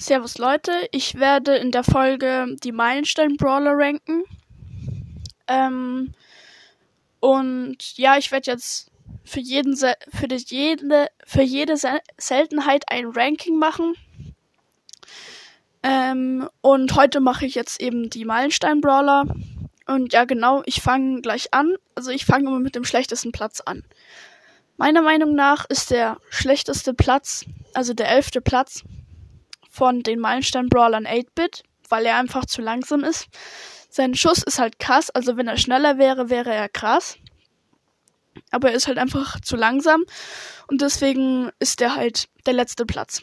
Servus Leute, ich werde in der Folge die Meilenstein-Brawler ranken. Ähm, und ja, ich werde jetzt für jeden für die, jede für jede Seltenheit ein Ranking machen. Ähm, und heute mache ich jetzt eben die Meilenstein-Brawler. Und ja, genau, ich fange gleich an. Also ich fange immer mit dem schlechtesten Platz an. Meiner Meinung nach ist der schlechteste Platz, also der elfte Platz, von den Meilenstein-Brawlern 8-Bit, weil er einfach zu langsam ist. Sein Schuss ist halt krass, also wenn er schneller wäre, wäre er krass. Aber er ist halt einfach zu langsam und deswegen ist er halt der letzte Platz.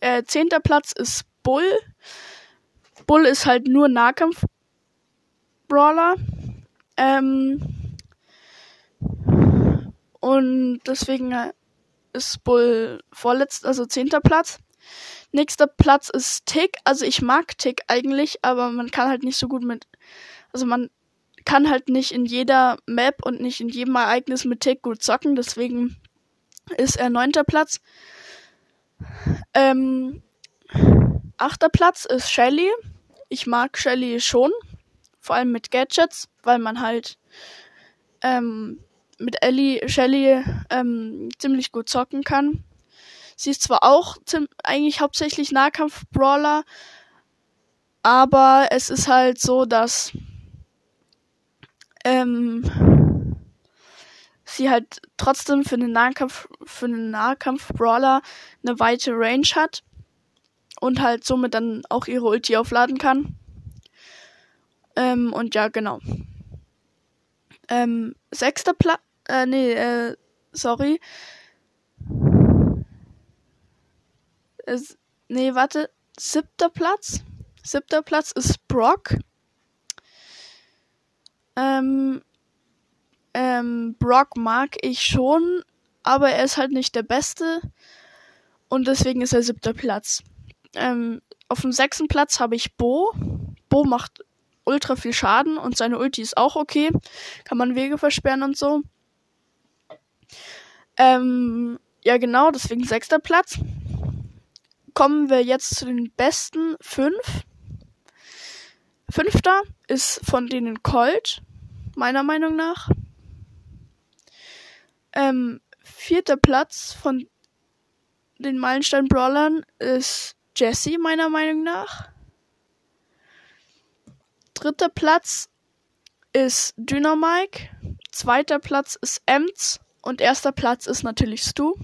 Äh, zehnter Platz ist Bull. Bull ist halt nur Nahkampf-Brawler. Ähm, und deswegen ist Bull vorletzt, also zehnter Platz. Nächster Platz ist Tick. Also ich mag Tick eigentlich, aber man kann halt nicht so gut mit. Also man kann halt nicht in jeder Map und nicht in jedem Ereignis mit Tick gut zocken. Deswegen ist er neunter Platz. Ähm, achter Platz ist Shelly. Ich mag Shelly schon. Vor allem mit Gadgets, weil man halt ähm, mit Ellie, Shelly ähm, ziemlich gut zocken kann. Sie ist zwar auch eigentlich hauptsächlich Nahkampf-Brawler, aber es ist halt so, dass ähm, sie halt trotzdem für einen Nahkampf für einen Nahkampf-Brawler eine weite Range hat und halt somit dann auch ihre Ulti aufladen kann. Ähm, und ja, genau. Ähm, sechster Platz, äh, nee, äh, sorry. Es, nee, warte. Siebter Platz. Siebter Platz ist Brock. Ähm, ähm, Brock mag ich schon, aber er ist halt nicht der Beste. Und deswegen ist er siebter Platz. Ähm, auf dem sechsten Platz habe ich Bo. Bo macht ultra viel Schaden und seine Ulti ist auch okay. Kann man Wege versperren und so. Ähm, ja, genau, deswegen sechster Platz kommen wir jetzt zu den besten fünf. Fünfter ist von denen Colt, meiner Meinung nach. Ähm, vierter Platz von den Meilenstein Brawlern ist Jesse, meiner Meinung nach. Dritter Platz ist Dynamike. Zweiter Platz ist Ems. Und erster Platz ist natürlich Stu.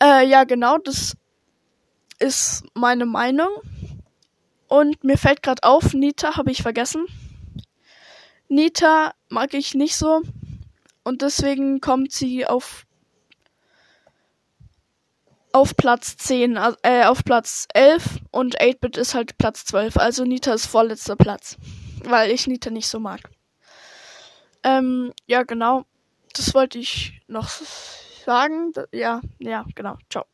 Äh, ja, genau, das ist meine Meinung. Und mir fällt gerade auf, Nita habe ich vergessen. Nita mag ich nicht so. Und deswegen kommt sie auf auf Platz 10, äh, auf Platz 11 und 8-Bit ist halt Platz 12. Also Nita ist vorletzter Platz, weil ich Nita nicht so mag. Ähm, ja, genau. Das wollte ich noch sagen. Ja, ja, genau. Ciao.